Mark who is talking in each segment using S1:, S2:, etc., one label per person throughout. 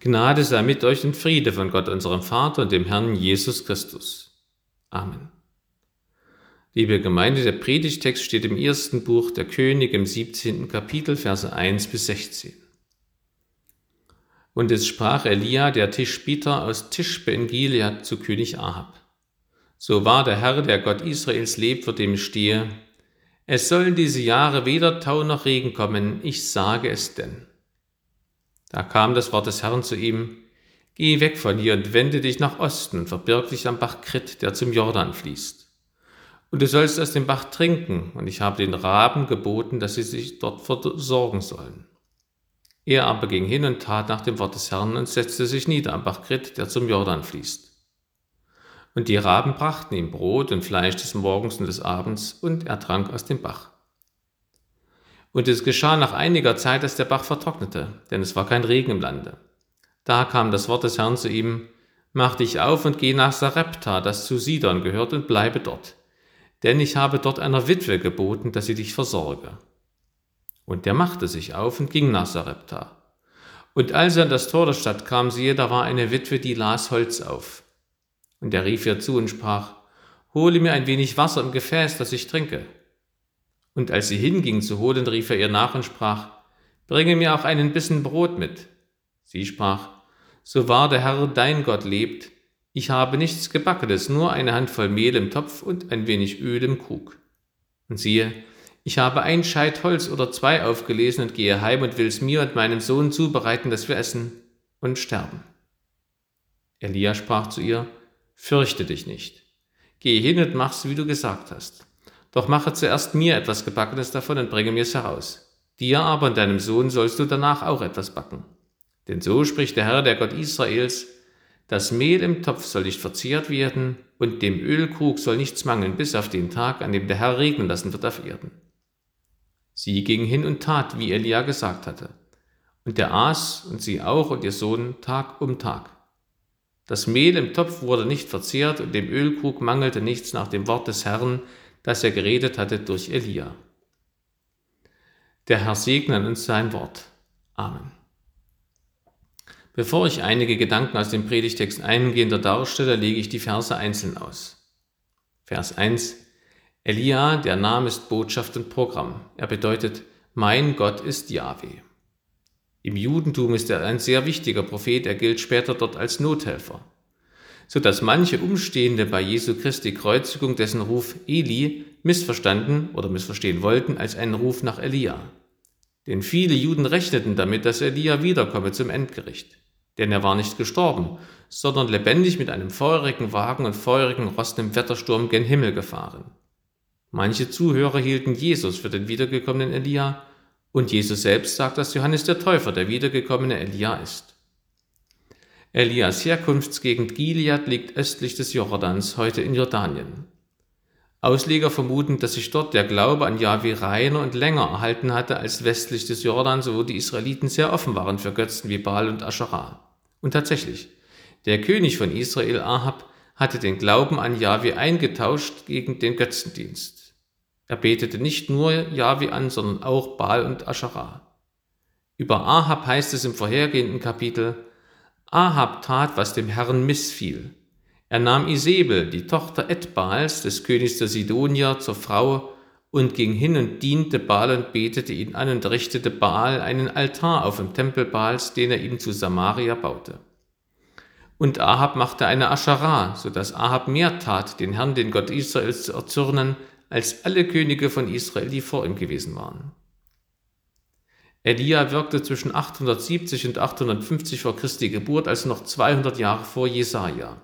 S1: Gnade sei mit euch und Friede von Gott, unserem Vater und dem Herrn Jesus Christus. Amen. Liebe Gemeinde, der Predigtext steht im ersten Buch der König im 17. Kapitel, Verse 1 bis 16. Und es sprach Elia, der Tischbieter aus Tischbe in Gilead, zu König Ahab. So war der Herr, der Gott Israels lebt, vor dem ich stehe. Es sollen diese Jahre weder Tau noch Regen kommen, ich sage es denn. Da kam das Wort des Herrn zu ihm, Geh weg von hier und wende dich nach Osten und verbirg dich am Bach Krit, der zum Jordan fließt. Und du sollst aus dem Bach trinken, und ich habe den Raben geboten, dass sie sich dort versorgen sollen. Er aber ging hin und tat nach dem Wort des Herrn und setzte sich nieder am Bach Krit, der zum Jordan fließt. Und die Raben brachten ihm Brot und Fleisch des Morgens und des Abends, und er trank aus dem Bach. Und es geschah nach einiger Zeit, dass der Bach vertrocknete, denn es war kein Regen im Lande. Da kam das Wort des Herrn zu ihm, Mach dich auf und geh nach Sarepta, das zu Sidon gehört, und bleibe dort. Denn ich habe dort einer Witwe geboten, dass sie dich versorge. Und der machte sich auf und ging nach Sarepta. Und als er an das Tor der Stadt kam, siehe, da war eine Witwe, die las Holz auf. Und er rief ihr zu und sprach, Hole mir ein wenig Wasser im Gefäß, dass ich trinke. Und als sie hinging zu holen, rief er ihr nach und sprach, Bringe mir auch einen Bissen Brot mit. Sie sprach, So wahr der Herr dein Gott lebt, ich habe nichts Gebackenes, nur eine Handvoll Mehl im Topf und ein wenig Öl im Krug. Und siehe, ich habe ein Scheit Holz oder zwei aufgelesen und gehe heim und will es mir und meinem Sohn zubereiten, dass wir essen und sterben. Elia sprach zu ihr, Fürchte dich nicht. Gehe hin und mach's, wie du gesagt hast. Doch mache zuerst mir etwas Gebackenes davon und bringe mir's heraus. Dir aber und deinem Sohn sollst du danach auch etwas backen. Denn so spricht der Herr, der Gott Israels, das Mehl im Topf soll nicht verzehrt werden und dem Ölkrug soll nichts mangeln, bis auf den Tag, an dem der Herr regnen lassen wird auf Erden. Sie ging hin und tat, wie Elia gesagt hatte. Und der aß und sie auch und ihr Sohn Tag um Tag. Das Mehl im Topf wurde nicht verzehrt und dem Ölkrug mangelte nichts nach dem Wort des Herrn, das er geredet hatte durch Elia. Der Herr segne uns sein Wort. Amen. Bevor ich einige Gedanken aus dem Predigtext eingehender darstelle, lege ich die Verse einzeln aus. Vers 1. Elia, der Name ist Botschaft und Programm. Er bedeutet, mein Gott ist Yahweh. Im Judentum ist er ein sehr wichtiger Prophet, er gilt später dort als Nothelfer so dass manche Umstehende bei Jesu Christi Kreuzigung dessen Ruf Eli missverstanden oder missverstehen wollten als einen Ruf nach Elia. Denn viele Juden rechneten damit, dass Elia wiederkomme zum Endgericht. Denn er war nicht gestorben, sondern lebendig mit einem feurigen Wagen und feurigen Rost im Wettersturm gen Himmel gefahren. Manche Zuhörer hielten Jesus für den wiedergekommenen Elia, und Jesus selbst sagt, dass Johannes der Täufer der wiedergekommene Elia ist. Elias Herkunftsgegend Gilead liegt östlich des Jordans, heute in Jordanien. Ausleger vermuten, dass sich dort der Glaube an Yahweh reiner und länger erhalten hatte als westlich des Jordans, wo die Israeliten sehr offen waren für Götzen wie Baal und Asherah. Und tatsächlich, der König von Israel Ahab hatte den Glauben an Yahweh eingetauscht gegen den Götzendienst. Er betete nicht nur Yahweh an, sondern auch Baal und Asherah. Über Ahab heißt es im vorhergehenden Kapitel, Ahab tat, was dem Herrn missfiel. Er nahm Isabel, die Tochter Edbals, des Königs der Sidonier, zur Frau und ging hin und diente Baal und betete ihn an und richtete Baal einen Altar auf im Tempel Baals, den er ihm zu Samaria baute. Und Ahab machte eine Aschara, so dass Ahab mehr tat, den Herrn, den Gott Israels zu erzürnen, als alle Könige von Israel, die vor ihm gewesen waren. Elia wirkte zwischen 870 und 850 vor Christi Geburt, also noch 200 Jahre vor Jesaja.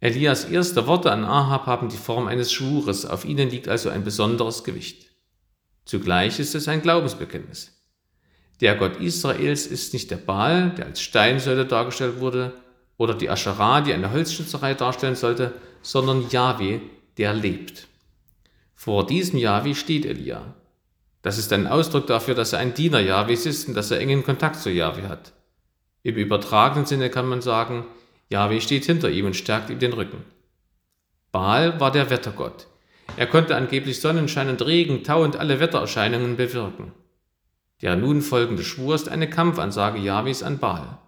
S1: Elias erste Worte an Ahab haben die Form eines Schwures, auf ihnen liegt also ein besonderes Gewicht. Zugleich ist es ein Glaubensbekenntnis. Der Gott Israels ist nicht der Baal, der als Steinsäule dargestellt wurde, oder die Aschera, die eine Holzschnitzerei darstellen sollte, sondern Yahweh, der lebt. Vor diesem Yahweh steht Elia. Das ist ein Ausdruck dafür, dass er ein Diener Jahwes ist und dass er engen Kontakt zu Jahwe hat. Im übertragenen Sinne kann man sagen, Jahwe steht hinter ihm und stärkt ihm den Rücken. Baal war der Wettergott. Er konnte angeblich Sonnenschein und Regen, Tau und alle Wettererscheinungen bewirken. Der nun folgende Schwur ist eine Kampfansage Jahwes an Baal.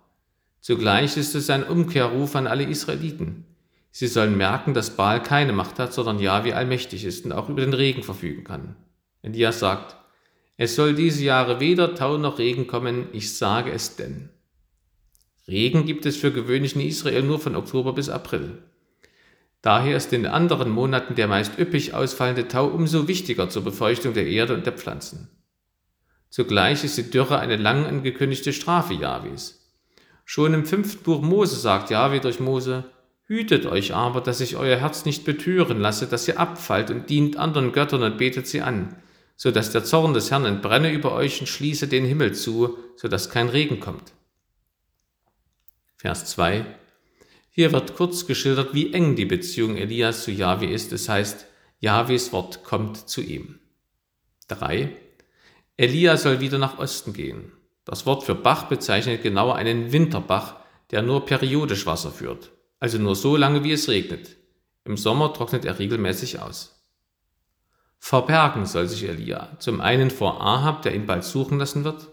S1: Zugleich ist es ein Umkehrruf an alle Israeliten. Sie sollen merken, dass Baal keine Macht hat, sondern Jahwe allmächtig ist und auch über den Regen verfügen kann. Elias sagt, es soll diese Jahre weder Tau noch Regen kommen, ich sage es denn. Regen gibt es für gewöhnlich in Israel nur von Oktober bis April. Daher ist in anderen Monaten der meist üppig ausfallende Tau umso wichtiger zur Befeuchtung der Erde und der Pflanzen. Zugleich ist die Dürre eine lang angekündigte Strafe Jahwes. Schon im fünften Buch Mose sagt Jahwe durch Mose, Hütet euch aber, dass ich euer Herz nicht betüren lasse, dass ihr abfallt und dient anderen Göttern und betet sie an, so dass der Zorn des Herrn entbrenne über euch und schließe den Himmel zu, so dass kein Regen kommt. Vers 2 Hier wird kurz geschildert, wie eng die Beziehung Elias zu Jahwe ist, das heißt, Jahwes Wort kommt zu ihm. 3 Elia soll wieder nach Osten gehen. Das Wort für Bach bezeichnet genauer einen Winterbach, der nur periodisch Wasser führt also nur so lange, wie es regnet. Im Sommer trocknet er regelmäßig aus. Verbergen soll sich Elia, zum einen vor Ahab, der ihn bald suchen lassen wird,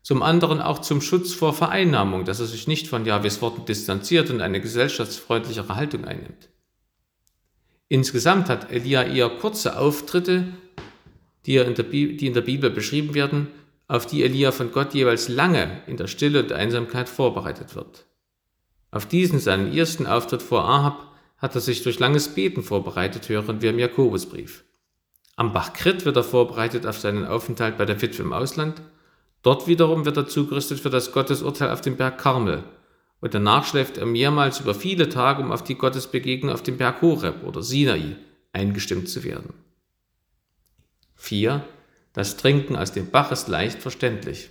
S1: zum anderen auch zum Schutz vor Vereinnahmung, dass er sich nicht von Jahwes Worten distanziert und eine gesellschaftsfreundlichere Haltung einnimmt. Insgesamt hat Elia eher kurze Auftritte, die, in der, die in der Bibel beschrieben werden, auf die Elia von Gott jeweils lange in der Stille und Einsamkeit vorbereitet wird. Auf diesen seinen ersten Auftritt vor Ahab hat er sich durch langes Beten vorbereitet, hören wir im Jakobusbrief. Am Bach Krit wird er vorbereitet auf seinen Aufenthalt bei der Witwe im Ausland. Dort wiederum wird er zugerüstet für das Gottesurteil auf dem Berg Karmel. Und danach schläft er mehrmals über viele Tage, um auf die Gottesbegegnung auf dem Berg Horeb oder Sinai eingestimmt zu werden. 4. Das Trinken aus dem Bach ist leicht verständlich.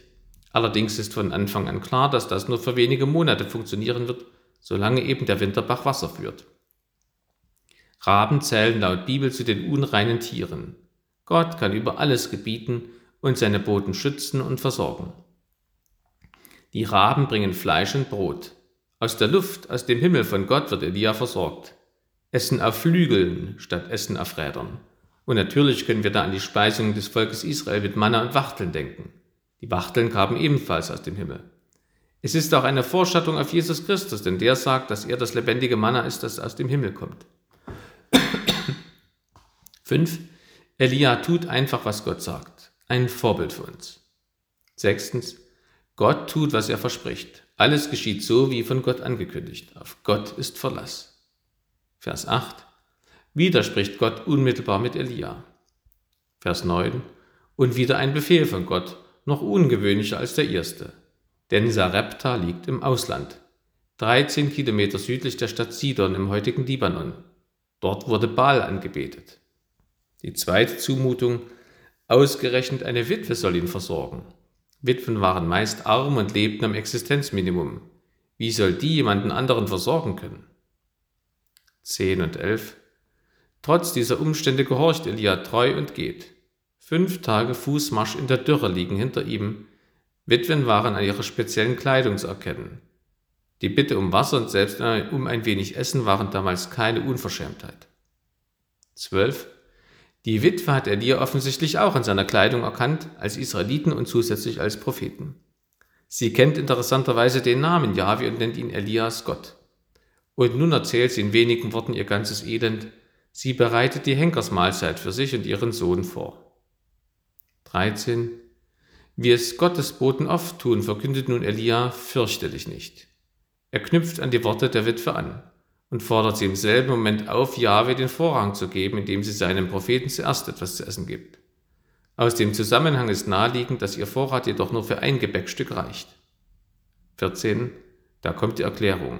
S1: Allerdings ist von Anfang an klar, dass das nur für wenige Monate funktionieren wird, solange eben der Winterbach Wasser führt. Raben zählen laut Bibel zu den unreinen Tieren. Gott kann über alles gebieten und seine Boten schützen und versorgen. Die Raben bringen Fleisch und Brot. Aus der Luft, aus dem Himmel von Gott wird Elia versorgt. Essen auf Flügeln statt Essen auf Rädern. Und natürlich können wir da an die Speisung des Volkes Israel mit Manna und Wachteln denken. Die Wachteln kamen ebenfalls aus dem Himmel. Es ist auch eine Vorschattung auf Jesus Christus, denn der sagt, dass er das lebendige Manna ist, das aus dem Himmel kommt. 5. Elia tut einfach, was Gott sagt. Ein Vorbild für uns. Sechstens. Gott tut, was er verspricht. Alles geschieht so, wie von Gott angekündigt. Auf Gott ist Verlass. Vers 8. Wieder spricht Gott unmittelbar mit Elia. Vers 9. Und wieder ein Befehl von Gott, noch ungewöhnlicher als der erste. Denn Sarepta liegt im Ausland, 13 Kilometer südlich der Stadt Sidon im heutigen Libanon. Dort wurde Baal angebetet. Die zweite Zumutung, ausgerechnet eine Witwe soll ihn versorgen. Witwen waren meist arm und lebten am Existenzminimum. Wie soll die jemanden anderen versorgen können? 10 und 11. Trotz dieser Umstände gehorcht Elia treu und geht. Fünf Tage Fußmarsch in der Dürre liegen hinter ihm. Witwen waren an ihrer speziellen Kleidung zu erkennen. Die Bitte um Wasser und selbst um ein wenig Essen waren damals keine Unverschämtheit. 12. Die Witwe hat Elia offensichtlich auch an seiner Kleidung erkannt, als Israeliten und zusätzlich als Propheten. Sie kennt interessanterweise den Namen Jahwe und nennt ihn Elias Gott. Und nun erzählt sie in wenigen Worten ihr ganzes Elend. Sie bereitet die Henkersmahlzeit für sich und ihren Sohn vor. 13. Wie es Gottes Boten oft tun, verkündet nun Elia, fürchte dich nicht. Er knüpft an die Worte der Witwe an und fordert sie im selben Moment auf, Jahwe den Vorrang zu geben, indem sie seinem Propheten zuerst etwas zu essen gibt. Aus dem Zusammenhang ist naheliegend, dass ihr Vorrat jedoch nur für ein Gebäckstück reicht. 14. Da kommt die Erklärung.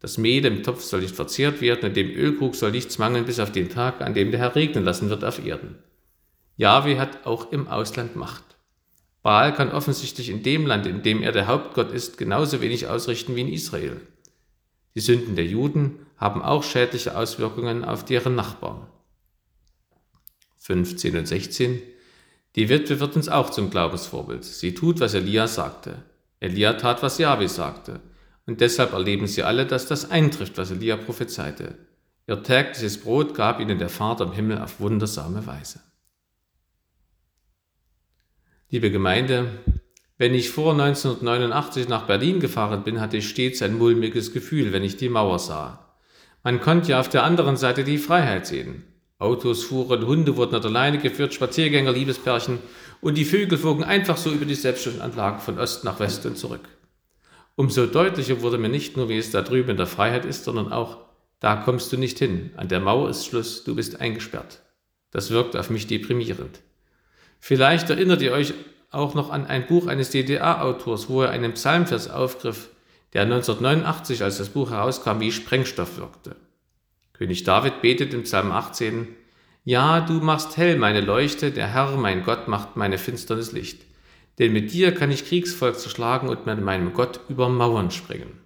S1: Das Mehl im Topf soll nicht verzehrt werden und dem Ölkrug soll nichts mangeln bis auf den Tag, an dem der Herr regnen lassen wird auf Erden. Yahweh hat auch im Ausland Macht. Baal kann offensichtlich in dem Land, in dem er der Hauptgott ist, genauso wenig ausrichten wie in Israel. Die Sünden der Juden haben auch schädliche Auswirkungen auf deren Nachbarn. 15 und 16 Die Witwe wird uns auch zum Glaubensvorbild. Sie tut, was Elia sagte. Elia tat, was Jahwe sagte. Und deshalb erleben sie alle, dass das eintrifft, was Elia prophezeite. Ihr tägliches Brot gab ihnen der Vater im Himmel auf wundersame Weise. Liebe Gemeinde, Wenn ich vor 1989 nach Berlin gefahren bin, hatte ich stets ein mulmiges Gefühl, wenn ich die Mauer sah. Man konnte ja auf der anderen Seite die Freiheit sehen. Autos fuhren, Hunde wurden an der Leine geführt, Spaziergänger, Liebespärchen und die Vögel flogen einfach so über die Selbstständanlagen von Ost nach West und zurück. Umso deutlicher wurde mir nicht nur, wie es da drüben in der Freiheit ist, sondern auch, da kommst du nicht hin, an der Mauer ist Schluss, du bist eingesperrt. Das wirkt auf mich deprimierend. Vielleicht erinnert ihr euch auch noch an ein Buch eines DDR-Autors, wo er einen Psalmvers aufgriff, der 1989, als das Buch herauskam, wie Sprengstoff wirkte. König David betet im Psalm 18, Ja, du machst hell meine Leuchte, der Herr, mein Gott, macht meine Finsternis Licht. Denn mit dir kann ich Kriegsvolk zerschlagen und mit meinem Gott über Mauern springen.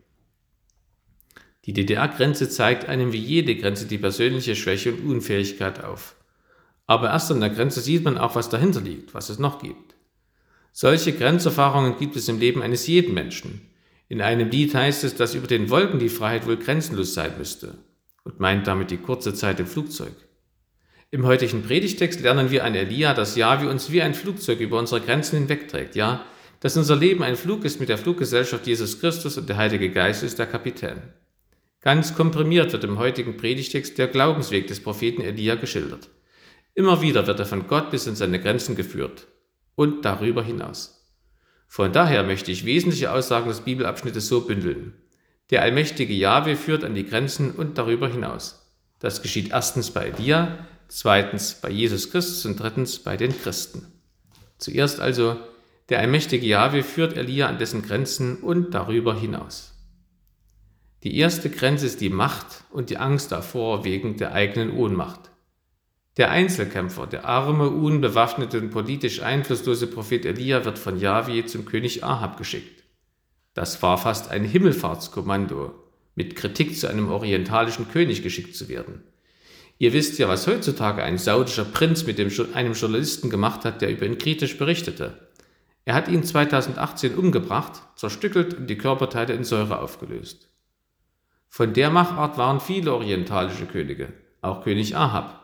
S1: Die DDR-Grenze zeigt einem wie jede Grenze die persönliche Schwäche und Unfähigkeit auf. Aber erst an der Grenze sieht man auch, was dahinter liegt, was es noch gibt. Solche Grenzerfahrungen gibt es im Leben eines jeden Menschen. In einem Lied heißt es, dass über den Wolken die Freiheit wohl grenzenlos sein müsste und meint damit die kurze Zeit im Flugzeug. Im heutigen Predigtext lernen wir an Elia, dass Jahwe uns wie ein Flugzeug über unsere Grenzen hinwegträgt, ja, dass unser Leben ein Flug ist mit der Fluggesellschaft Jesus Christus und der Heilige Geist ist der Kapitän. Ganz komprimiert wird im heutigen Predigtext der Glaubensweg des Propheten Elia geschildert. Immer wieder wird er von Gott bis in seine Grenzen geführt und darüber hinaus. Von daher möchte ich wesentliche Aussagen des Bibelabschnittes so bündeln. Der allmächtige Jahwe führt an die Grenzen und darüber hinaus. Das geschieht erstens bei Elia, zweitens bei Jesus Christus und drittens bei den Christen. Zuerst also, der allmächtige Jahwe führt Elia an dessen Grenzen und darüber hinaus. Die erste Grenze ist die Macht und die Angst davor wegen der eigenen Ohnmacht. Der Einzelkämpfer, der arme, unbewaffnete und politisch einflusslose Prophet Elia wird von Yahweh zum König Ahab geschickt. Das war fast ein Himmelfahrtskommando, mit Kritik zu einem orientalischen König geschickt zu werden. Ihr wisst ja, was heutzutage ein saudischer Prinz mit dem, einem Journalisten gemacht hat, der über ihn kritisch berichtete. Er hat ihn 2018 umgebracht, zerstückelt und die Körperteile in Säure aufgelöst. Von der Machart waren viele orientalische Könige, auch König Ahab.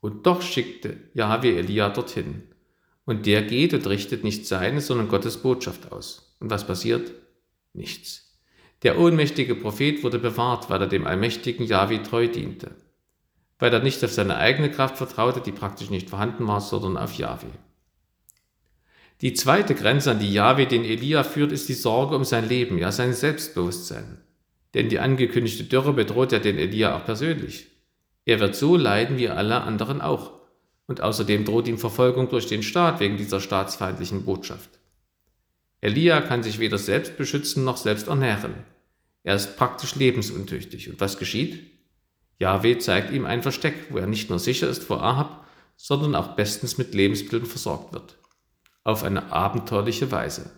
S1: Und doch schickte Jahwe Elia dorthin. Und der geht und richtet nicht seine, sondern Gottes Botschaft aus. Und was passiert? Nichts. Der ohnmächtige Prophet wurde bewahrt, weil er dem allmächtigen Jahwe treu diente. Weil er nicht auf seine eigene Kraft vertraute, die praktisch nicht vorhanden war, sondern auf Jahwe. Die zweite Grenze, an die Jahwe den Elia führt, ist die Sorge um sein Leben, ja sein Selbstbewusstsein. Denn die angekündigte Dürre bedroht ja den Elia auch persönlich. Er wird so leiden wie alle anderen auch. Und außerdem droht ihm Verfolgung durch den Staat wegen dieser staatsfeindlichen Botschaft. Elia kann sich weder selbst beschützen noch selbst ernähren. Er ist praktisch lebensuntüchtig. Und was geschieht? Yahweh zeigt ihm ein Versteck, wo er nicht nur sicher ist vor Ahab, sondern auch bestens mit Lebensmitteln versorgt wird. Auf eine abenteuerliche Weise.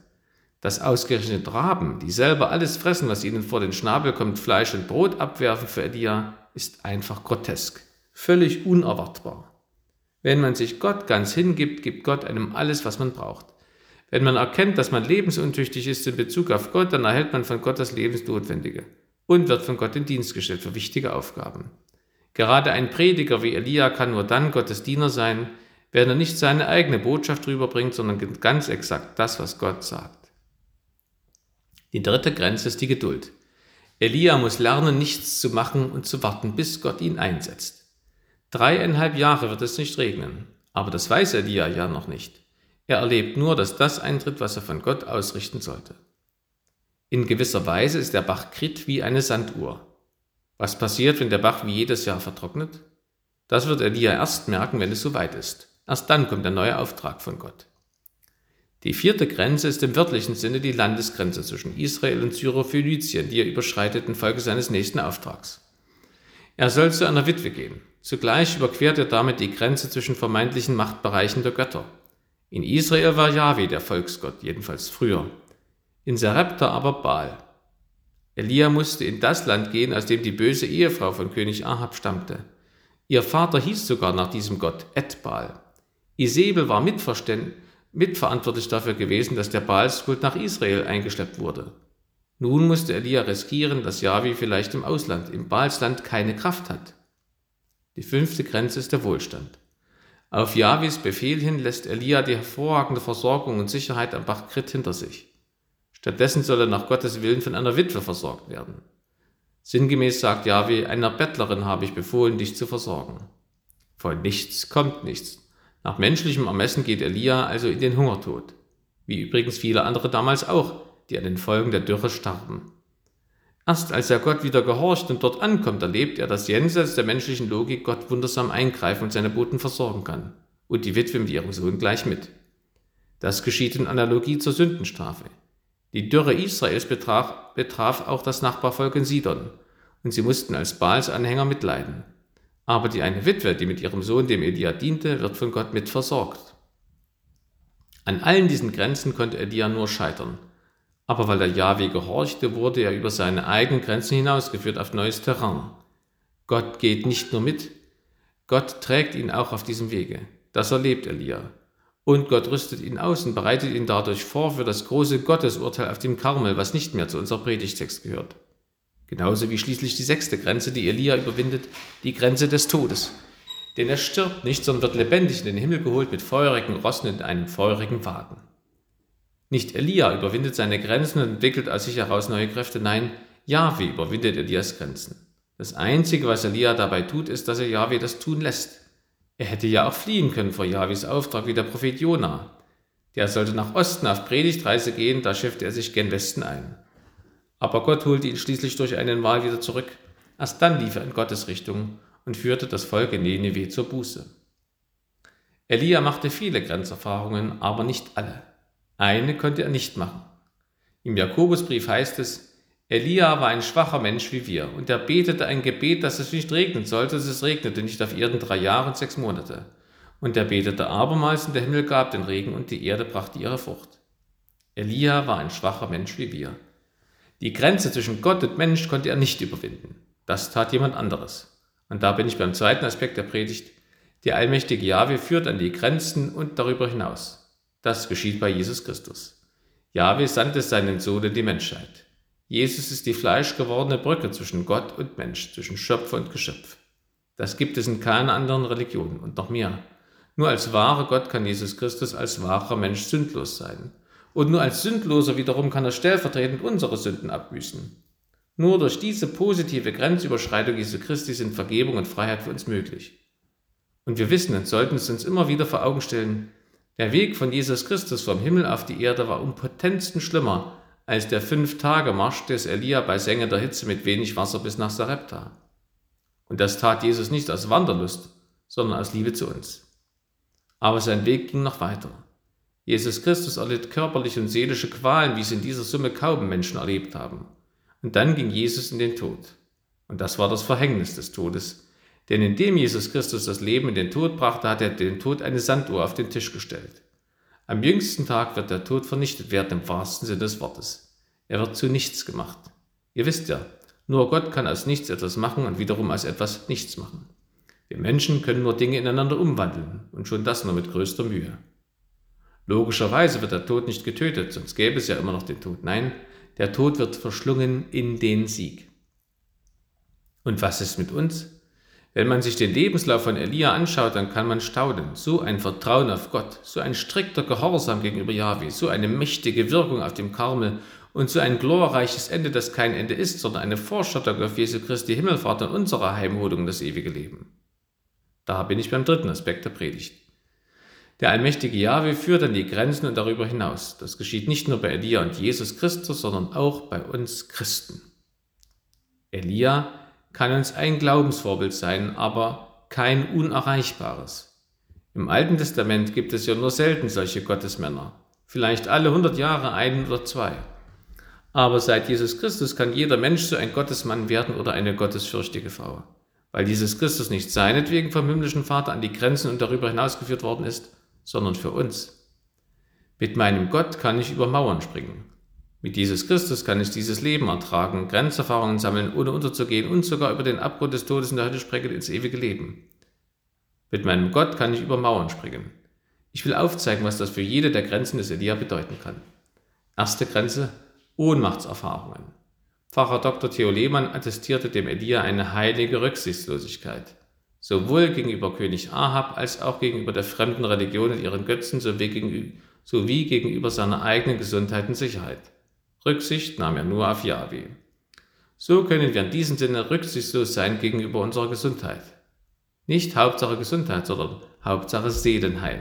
S1: Dass ausgerechnet Raben, die selber alles fressen, was ihnen vor den Schnabel kommt, Fleisch und Brot abwerfen für Elia, ist einfach grotesk, völlig unerwartbar. Wenn man sich Gott ganz hingibt, gibt Gott einem alles, was man braucht. Wenn man erkennt, dass man lebensuntüchtig ist in Bezug auf Gott, dann erhält man von Gott das Lebensnotwendige und wird von Gott in Dienst gestellt für wichtige Aufgaben. Gerade ein Prediger wie Elia kann nur dann Gottes Diener sein, wenn er nicht seine eigene Botschaft rüberbringt, sondern ganz exakt das, was Gott sagt. Die dritte Grenze ist die Geduld. Elia muss lernen, nichts zu machen und zu warten, bis Gott ihn einsetzt. Dreieinhalb Jahre wird es nicht regnen, aber das weiß Elia ja noch nicht. Er erlebt nur, dass das eintritt, was er von Gott ausrichten sollte. In gewisser Weise ist der Bach Krit wie eine Sanduhr. Was passiert, wenn der Bach wie jedes Jahr vertrocknet? Das wird Elia erst merken, wenn es soweit ist. Erst dann kommt der neue Auftrag von Gott. Die vierte Grenze ist im wörtlichen Sinne die Landesgrenze zwischen Israel und Syrophönizien, die er überschreitet infolge seines nächsten Auftrags. Er soll zu einer Witwe gehen. Zugleich überquert er damit die Grenze zwischen vermeintlichen Machtbereichen der Götter. In Israel war Yahweh der Volksgott, jedenfalls früher. In Sarepta aber Baal. Elia musste in das Land gehen, aus dem die böse Ehefrau von König Ahab stammte. Ihr Vater hieß sogar nach diesem Gott Edbaal. Isabel war mitverständlich mitverantwortlich dafür gewesen, dass der Baalskult nach Israel eingeschleppt wurde. Nun musste Elia riskieren, dass Javi vielleicht im Ausland, im Baalsland, keine Kraft hat. Die fünfte Grenze ist der Wohlstand. Auf Jahwes Befehl hin lässt Elia die hervorragende Versorgung und Sicherheit am Bach Krit hinter sich. Stattdessen soll er nach Gottes Willen von einer Witwe versorgt werden. Sinngemäß sagt Jahwe, einer Bettlerin habe ich befohlen, dich zu versorgen. Von nichts kommt nichts. Nach menschlichem Ermessen geht Elia also in den Hungertod, wie übrigens viele andere damals auch, die an den Folgen der Dürre starben. Erst als er Gott wieder gehorcht und dort ankommt, erlebt er, dass jenseits der menschlichen Logik Gott wundersam eingreifen und seine Boten versorgen kann. Und die Witwe mit ihrem Sohn gleich mit. Das geschieht in Analogie zur Sündenstrafe. Die Dürre Israels betraf, betraf auch das Nachbarvolk in Sidon, und sie mussten als Baals Anhänger mitleiden. Aber die eine Witwe, die mit ihrem Sohn dem Elia diente, wird von Gott mit versorgt. An allen diesen Grenzen konnte Elia nur scheitern. Aber weil der Jahwe gehorchte, wurde er über seine eigenen Grenzen hinausgeführt auf neues Terrain. Gott geht nicht nur mit, Gott trägt ihn auch auf diesem Wege. Das erlebt Elia. Und Gott rüstet ihn aus und bereitet ihn dadurch vor für das große Gottesurteil auf dem Karmel, was nicht mehr zu unserem Predigtext gehört. Genauso wie schließlich die sechste Grenze, die Elia überwindet, die Grenze des Todes. Denn er stirbt nicht, sondern wird lebendig in den Himmel geholt mit feurigen Rossen in einem feurigen Wagen. Nicht Elia überwindet seine Grenzen und entwickelt aus sich heraus neue Kräfte, nein, Jahwe überwindet Elias Grenzen. Das Einzige, was Elia dabei tut, ist, dass er Jahwe das tun lässt. Er hätte ja auch fliehen können vor Jahwes Auftrag wie der Prophet Jona. Der sollte nach Osten auf Predigtreise gehen, da schiffte er sich gen Westen ein. Aber Gott holte ihn schließlich durch einen Wahl wieder zurück. Erst dann lief er in Gottes Richtung und führte das Volk in Nineveh zur Buße. Elia machte viele Grenzerfahrungen, aber nicht alle. Eine konnte er nicht machen. Im Jakobusbrief heißt es, Elia war ein schwacher Mensch wie wir, und er betete ein Gebet, dass es nicht regnen sollte, es regnete nicht auf Erden drei Jahre und sechs Monate. Und er betete abermals, und der Himmel gab den Regen, und die Erde brachte ihre Frucht. Elia war ein schwacher Mensch wie wir. Die Grenze zwischen Gott und Mensch konnte er nicht überwinden. Das tat jemand anderes. Und da bin ich beim zweiten Aspekt der Predigt. Der allmächtige Jahwe führt an die Grenzen und darüber hinaus. Das geschieht bei Jesus Christus. Jahwe sandte seinen Sohn in die Menschheit. Jesus ist die fleischgewordene Brücke zwischen Gott und Mensch, zwischen Schöpfer und Geschöpf. Das gibt es in keiner anderen Religion und noch mehr. Nur als wahrer Gott kann Jesus Christus als wahrer Mensch sündlos sein. Und nur als Sündloser wiederum kann er stellvertretend unsere Sünden abbüßen. Nur durch diese positive Grenzüberschreitung Jesu Christi sind Vergebung und Freiheit für uns möglich. Und wir wissen und sollten es uns immer wieder vor Augen stellen, der Weg von Jesus Christus vom Himmel auf die Erde war um Potenzen schlimmer als der Fünf-Tage-Marsch des Elia bei sengender Hitze mit wenig Wasser bis nach Sarepta. Und das tat Jesus nicht aus Wanderlust, sondern aus Liebe zu uns. Aber sein Weg ging noch weiter. Jesus Christus erlitt körperliche und seelische Qualen, wie es in dieser Summe kaum Menschen erlebt haben. Und dann ging Jesus in den Tod. Und das war das Verhängnis des Todes. Denn indem Jesus Christus das Leben in den Tod brachte, hat er dem Tod eine Sanduhr auf den Tisch gestellt. Am jüngsten Tag wird der Tod vernichtet werden im wahrsten Sinne des Wortes. Er wird zu nichts gemacht. Ihr wisst ja, nur Gott kann aus nichts etwas machen und wiederum aus etwas nichts machen. Wir Menschen können nur Dinge ineinander umwandeln und schon das nur mit größter Mühe. Logischerweise wird der Tod nicht getötet, sonst gäbe es ja immer noch den Tod. Nein, der Tod wird verschlungen in den Sieg. Und was ist mit uns? Wenn man sich den Lebenslauf von Elia anschaut, dann kann man staunen. So ein Vertrauen auf Gott, so ein strikter Gehorsam gegenüber Yahweh, so eine mächtige Wirkung auf dem Karmel und so ein glorreiches Ende, das kein Ende ist, sondern eine Vorschattung auf Jesu Christi Himmelfahrt und unserer Heimholung das ewige Leben. Da bin ich beim dritten Aspekt der Predigt. Der allmächtige Jahwe führt an die Grenzen und darüber hinaus. Das geschieht nicht nur bei Elia und Jesus Christus, sondern auch bei uns Christen. Elia kann uns ein Glaubensvorbild sein, aber kein unerreichbares. Im Alten Testament gibt es ja nur selten solche Gottesmänner, vielleicht alle 100 Jahre einen oder zwei. Aber seit Jesus Christus kann jeder Mensch so ein Gottesmann werden oder eine gottesfürchtige Frau, weil Jesus Christus nicht seinetwegen vom himmlischen Vater an die Grenzen und darüber hinaus geführt worden ist, sondern für uns. Mit meinem Gott kann ich über Mauern springen. Mit Jesus Christus kann ich dieses Leben ertragen, Grenzerfahrungen sammeln, ohne unterzugehen und sogar über den Abgrund des Todes in der Hölle sprengen ins ewige Leben. Mit meinem Gott kann ich über Mauern springen. Ich will aufzeigen, was das für jede der Grenzen des Elia bedeuten kann. Erste Grenze, Ohnmachtserfahrungen. Pfarrer Dr. Theo Lehmann attestierte dem Elia eine heilige Rücksichtslosigkeit. Sowohl gegenüber König Ahab als auch gegenüber der fremden Religion und ihren Götzen sowie gegenüber, sowie gegenüber seiner eigenen Gesundheit und Sicherheit. Rücksicht nahm er nur auf Yahweh. So können wir in diesem Sinne rücksichtslos sein gegenüber unserer Gesundheit. Nicht Hauptsache Gesundheit, sondern Hauptsache Seelenheil.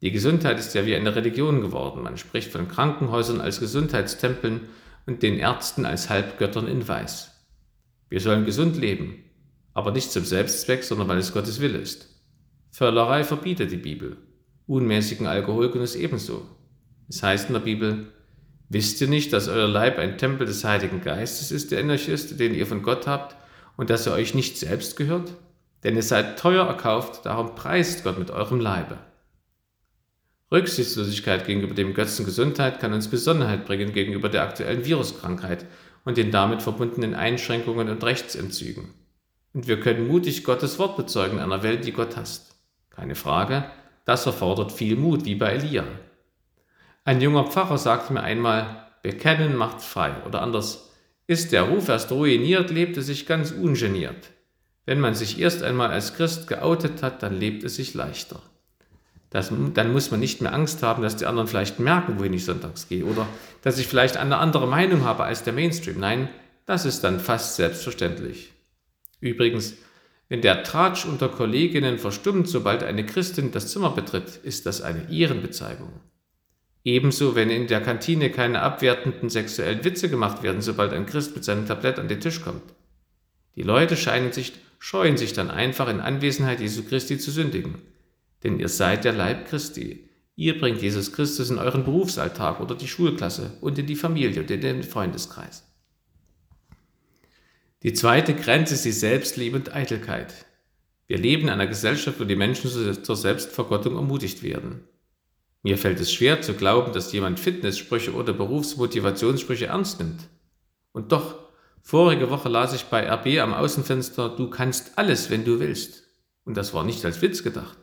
S1: Die Gesundheit ist ja wie eine Religion geworden. Man spricht von Krankenhäusern als Gesundheitstempeln und den Ärzten als Halbgöttern in Weiß. Wir sollen gesund leben, aber nicht zum Selbstzweck, sondern weil es Gottes Wille ist. Völlerei verbietet die Bibel, unmäßigen Alkoholgenuss ebenso. Es heißt in der Bibel, wisst ihr nicht, dass euer Leib ein Tempel des Heiligen Geistes ist, der in euch ist, den ihr von Gott habt, und dass er euch nicht selbst gehört? Denn ihr seid teuer erkauft, darum preist Gott mit eurem Leibe. Rücksichtslosigkeit gegenüber dem Götzen Gesundheit kann uns Besonnenheit bringen gegenüber der aktuellen Viruskrankheit und den damit verbundenen Einschränkungen und Rechtsentzügen. Und wir können mutig Gottes Wort bezeugen in einer Welt, die Gott hasst. Keine Frage, das erfordert viel Mut, wie bei Elia. Ein junger Pfarrer sagte mir einmal, Bekennen macht frei oder anders, ist der Ruf erst ruiniert, lebt es sich ganz ungeniert. Wenn man sich erst einmal als Christ geoutet hat, dann lebt es sich leichter. Das, dann muss man nicht mehr Angst haben, dass die anderen vielleicht merken, wohin ich sonntags gehe oder dass ich vielleicht eine andere Meinung habe als der Mainstream. Nein, das ist dann fast selbstverständlich. Übrigens, wenn der Tratsch unter Kolleginnen verstummt, sobald eine Christin das Zimmer betritt, ist das eine Ehrenbezeigung. Ebenso, wenn in der Kantine keine abwertenden sexuellen Witze gemacht werden, sobald ein Christ mit seinem Tablett an den Tisch kommt. Die Leute scheinen sich, scheuen sich dann einfach in Anwesenheit Jesu Christi zu sündigen denn ihr seid der Leib Christi. Ihr bringt Jesus Christus in euren Berufsalltag oder die Schulklasse und in die Familie und in den Freundeskreis. Die zweite Grenze ist die Selbstliebe und Eitelkeit. Wir leben in einer Gesellschaft, wo die Menschen zur Selbstvergottung ermutigt werden. Mir fällt es schwer zu glauben, dass jemand Fitnesssprüche oder Berufsmotivationssprüche ernst nimmt. Und doch, vorige Woche las ich bei RB am Außenfenster, du kannst alles, wenn du willst. Und das war nicht als Witz gedacht.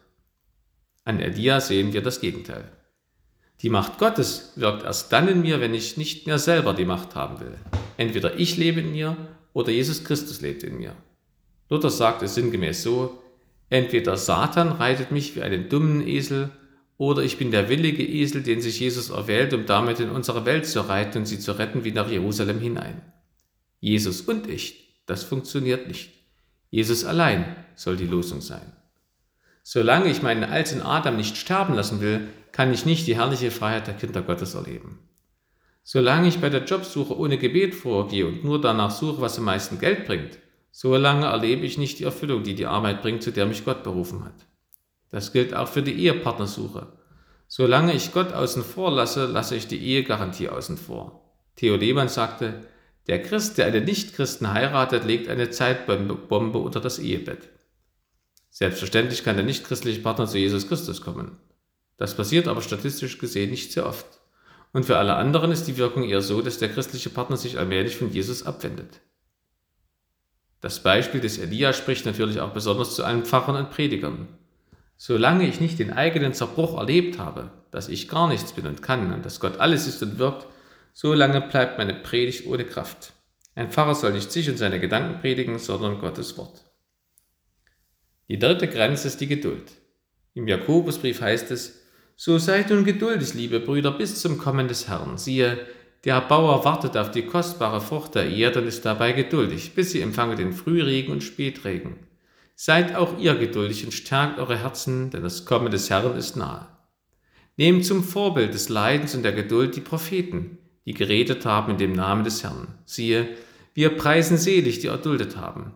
S1: An Elia sehen wir das Gegenteil. Die Macht Gottes wirkt erst dann in mir, wenn ich nicht mehr selber die Macht haben will. Entweder ich lebe in mir oder Jesus Christus lebt in mir. Luther sagt es sinngemäß so, entweder Satan reitet mich wie einen dummen Esel, oder ich bin der willige Esel, den sich Jesus erwählt, um damit in unsere Welt zu reiten und sie zu retten wie nach Jerusalem hinein. Jesus und ich, das funktioniert nicht. Jesus allein soll die Losung sein. Solange ich meinen alten Adam nicht sterben lassen will, kann ich nicht die herrliche Freiheit der Kinder Gottes erleben. Solange ich bei der Jobsuche ohne Gebet vorgehe und nur danach suche, was am meisten Geld bringt, solange erlebe ich nicht die Erfüllung, die die Arbeit bringt, zu der mich Gott berufen hat. Das gilt auch für die Ehepartnersuche. Solange ich Gott außen vor lasse, lasse ich die Ehegarantie außen vor. Theo Lehmann sagte, der Christ, der einen Nichtchristen heiratet, legt eine Zeitbombe unter das Ehebett. Selbstverständlich kann der nichtchristliche Partner zu Jesus Christus kommen. Das passiert aber statistisch gesehen nicht sehr oft. Und für alle anderen ist die Wirkung eher so, dass der christliche Partner sich allmählich von Jesus abwendet. Das Beispiel des Elia spricht natürlich auch besonders zu allen Pfarrern und Predigern. Solange ich nicht den eigenen Zerbruch erlebt habe, dass ich gar nichts bin und kann und dass Gott alles ist und wirkt, solange bleibt meine Predigt ohne Kraft. Ein Pfarrer soll nicht sich und seine Gedanken predigen, sondern Gottes Wort. Die dritte Grenze ist die Geduld. Im Jakobusbrief heißt es, so seid nun geduldig, liebe Brüder, bis zum Kommen des Herrn. Siehe, der Bauer wartet auf die kostbare Frucht der Erde und ist dabei geduldig, bis sie empfange den Frühregen und Spätregen. Seid auch ihr geduldig und stärkt eure Herzen, denn das Kommen des Herrn ist nahe. Nehmt zum Vorbild des Leidens und der Geduld die Propheten, die geredet haben in dem Namen des Herrn. Siehe, wir preisen selig, die erduldet haben.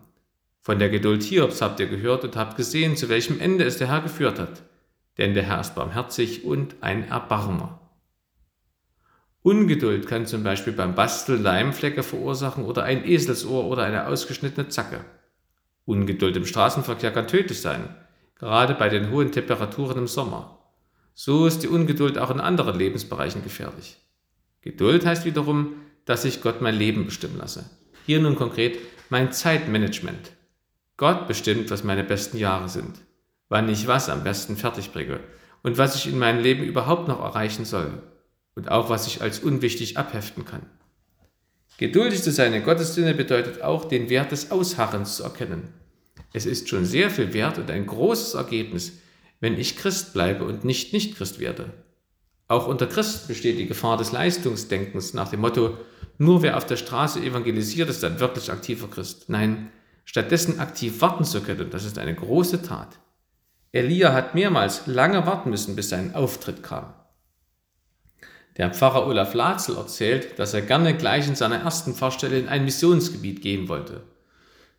S1: Von der Geduld Hiobs habt ihr gehört und habt gesehen, zu welchem Ende es der Herr geführt hat. Denn der Herr ist barmherzig und ein Erbarmer. Ungeduld kann zum Beispiel beim Basteln Leimflecke verursachen oder ein Eselsohr oder eine ausgeschnittene Zacke. Ungeduld im Straßenverkehr kann tödlich sein, gerade bei den hohen Temperaturen im Sommer. So ist die Ungeduld auch in anderen Lebensbereichen gefährlich. Geduld heißt wiederum, dass ich Gott mein Leben bestimmen lasse. Hier nun konkret mein Zeitmanagement. Gott bestimmt, was meine besten Jahre sind, wann ich was am besten fertig bringe und was ich in meinem Leben überhaupt noch erreichen soll und auch was ich als unwichtig abheften kann. Geduldig zu sein in Gottes Sinne bedeutet auch, den Wert des Ausharrens zu erkennen. Es ist schon sehr viel wert und ein großes Ergebnis, wenn ich Christ bleibe und nicht Nicht-Christ werde. Auch unter Christen besteht die Gefahr des Leistungsdenkens nach dem Motto, nur wer auf der Straße evangelisiert, ist ein wirklich aktiver Christ. Nein, stattdessen aktiv warten zu können, das ist eine große Tat. Elia hat mehrmals lange warten müssen, bis sein Auftritt kam. Der Pfarrer Olaf Latzel erzählt, dass er gerne gleich in seiner ersten Pfarrstelle in ein Missionsgebiet gehen wollte.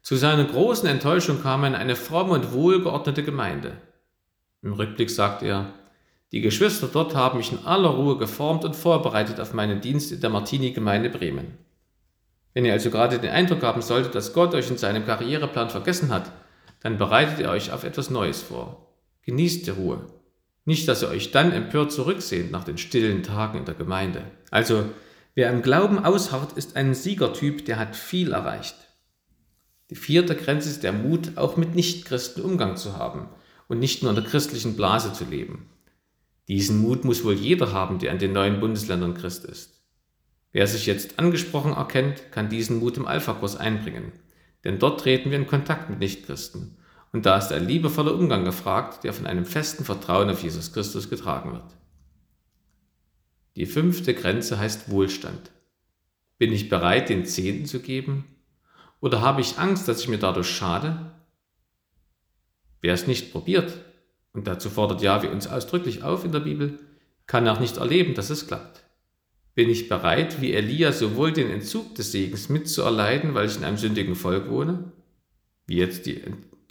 S1: Zu seiner großen Enttäuschung kam er in eine fromme und wohlgeordnete Gemeinde. Im Rückblick sagt er, die Geschwister dort haben mich in aller Ruhe geformt und vorbereitet auf meinen Dienst in der Martini-Gemeinde Bremen. Wenn ihr also gerade den Eindruck haben solltet, dass Gott euch in seinem Karriereplan vergessen hat, dann bereitet ihr euch auf etwas Neues vor. Genießt die Ruhe. Nicht, dass ihr euch dann empört zurücksehnt nach den stillen Tagen in der Gemeinde. Also, wer im Glauben ausharrt, ist ein Siegertyp, der hat viel erreicht. Die vierte Grenze ist der Mut, auch mit Nichtchristen Umgang zu haben und nicht nur in der christlichen Blase zu leben. Diesen Mut muss wohl jeder haben, der in den neuen Bundesländern Christ ist. Wer sich jetzt angesprochen erkennt, kann diesen Mut im Alpha-Kurs einbringen, denn dort treten wir in Kontakt mit Nichtchristen und da ist ein liebevoller Umgang gefragt, der von einem festen Vertrauen auf Jesus Christus getragen wird. Die fünfte Grenze heißt Wohlstand. Bin ich bereit, den Zehnten zu geben? Oder habe ich Angst, dass ich mir dadurch schade? Wer es nicht probiert, und dazu fordert Jahwe uns ausdrücklich auf in der Bibel, kann auch nicht erleben, dass es klappt. Bin ich bereit, wie Elia sowohl den Entzug des Segens mitzuerleiden, weil ich in einem sündigen Volk wohne, wie jetzt die,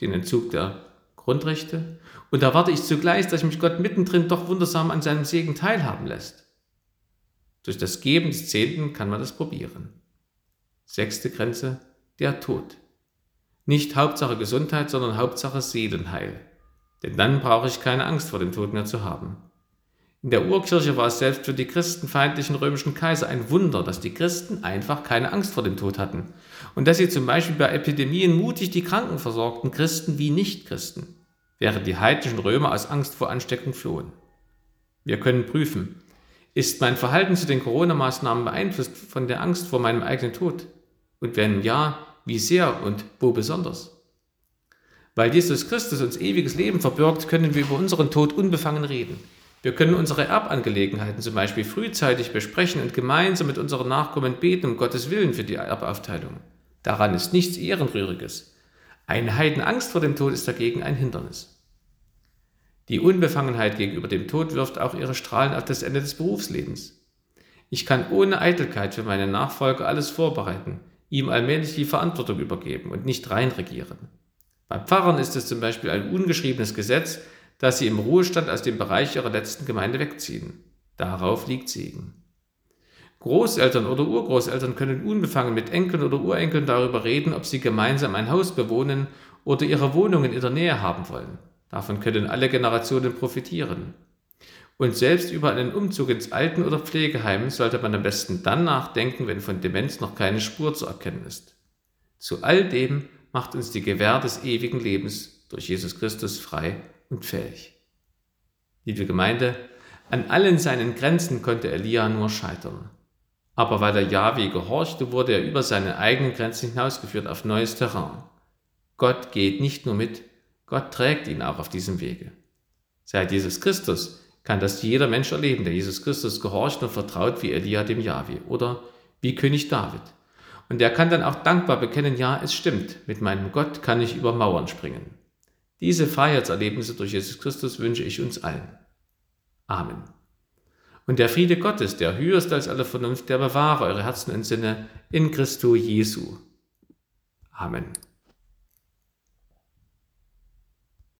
S1: den Entzug der Grundrechte, und erwarte ich zugleich, dass mich Gott mittendrin doch wundersam an seinem Segen teilhaben lässt. Durch das Geben des Zehnten kann man das probieren. Sechste Grenze, der Tod. Nicht Hauptsache Gesundheit, sondern Hauptsache Seelenheil. Denn dann brauche ich keine Angst vor dem Tod mehr zu haben. In der Urkirche war es selbst für die christenfeindlichen römischen Kaiser ein Wunder, dass die Christen einfach keine Angst vor dem Tod hatten und dass sie zum Beispiel bei Epidemien mutig die Kranken versorgten, Christen wie Nichtchristen, während die heidnischen Römer aus Angst vor Ansteckung flohen. Wir können prüfen, ist mein Verhalten zu den Corona-Maßnahmen beeinflusst von der Angst vor meinem eigenen Tod? Und wenn ja, wie sehr und wo besonders? Weil Jesus Christus uns ewiges Leben verbirgt, können wir über unseren Tod unbefangen reden. Wir können unsere Erbangelegenheiten zum Beispiel frühzeitig besprechen und gemeinsam mit unseren Nachkommen beten um Gottes Willen für die Erbaufteilung. Daran ist nichts Ehrenrühriges. Eine Heidenangst vor dem Tod ist dagegen ein Hindernis. Die Unbefangenheit gegenüber dem Tod wirft auch ihre Strahlen auf das Ende des Berufslebens. Ich kann ohne Eitelkeit für meine Nachfolger alles vorbereiten, ihm allmählich die Verantwortung übergeben und nicht reinregieren. Bei Pfarrern ist es zum Beispiel ein ungeschriebenes Gesetz, dass sie im Ruhestand aus dem Bereich ihrer letzten Gemeinde wegziehen. Darauf liegt Segen. Großeltern oder Urgroßeltern können unbefangen mit Enkeln oder Urenkeln darüber reden, ob sie gemeinsam ein Haus bewohnen oder ihre Wohnungen in der Nähe haben wollen. Davon können alle Generationen profitieren. Und selbst über einen Umzug ins Alten- oder Pflegeheim sollte man am besten dann nachdenken, wenn von Demenz noch keine Spur zu erkennen ist. Zu all dem macht uns die Gewähr des ewigen Lebens durch Jesus Christus frei und fähig. Liebe Gemeinde, an allen seinen Grenzen konnte Elia nur scheitern. Aber weil er Yahweh gehorchte, wurde er über seine eigenen Grenzen hinausgeführt auf neues Terrain. Gott geht nicht nur mit, Gott trägt ihn auch auf diesem Wege. Seit Jesus Christus kann das jeder Mensch erleben, der Jesus Christus gehorcht und vertraut wie Elia dem Yahweh oder wie König David. Und er kann dann auch dankbar bekennen, ja, es stimmt, mit meinem Gott kann ich über Mauern springen. Diese Freiheitserlebnisse durch Jesus Christus wünsche ich uns allen. Amen. Und der Friede Gottes, der höher ist als alle Vernunft, der bewahre eure Herzen und Sinne in Christo Jesu. Amen.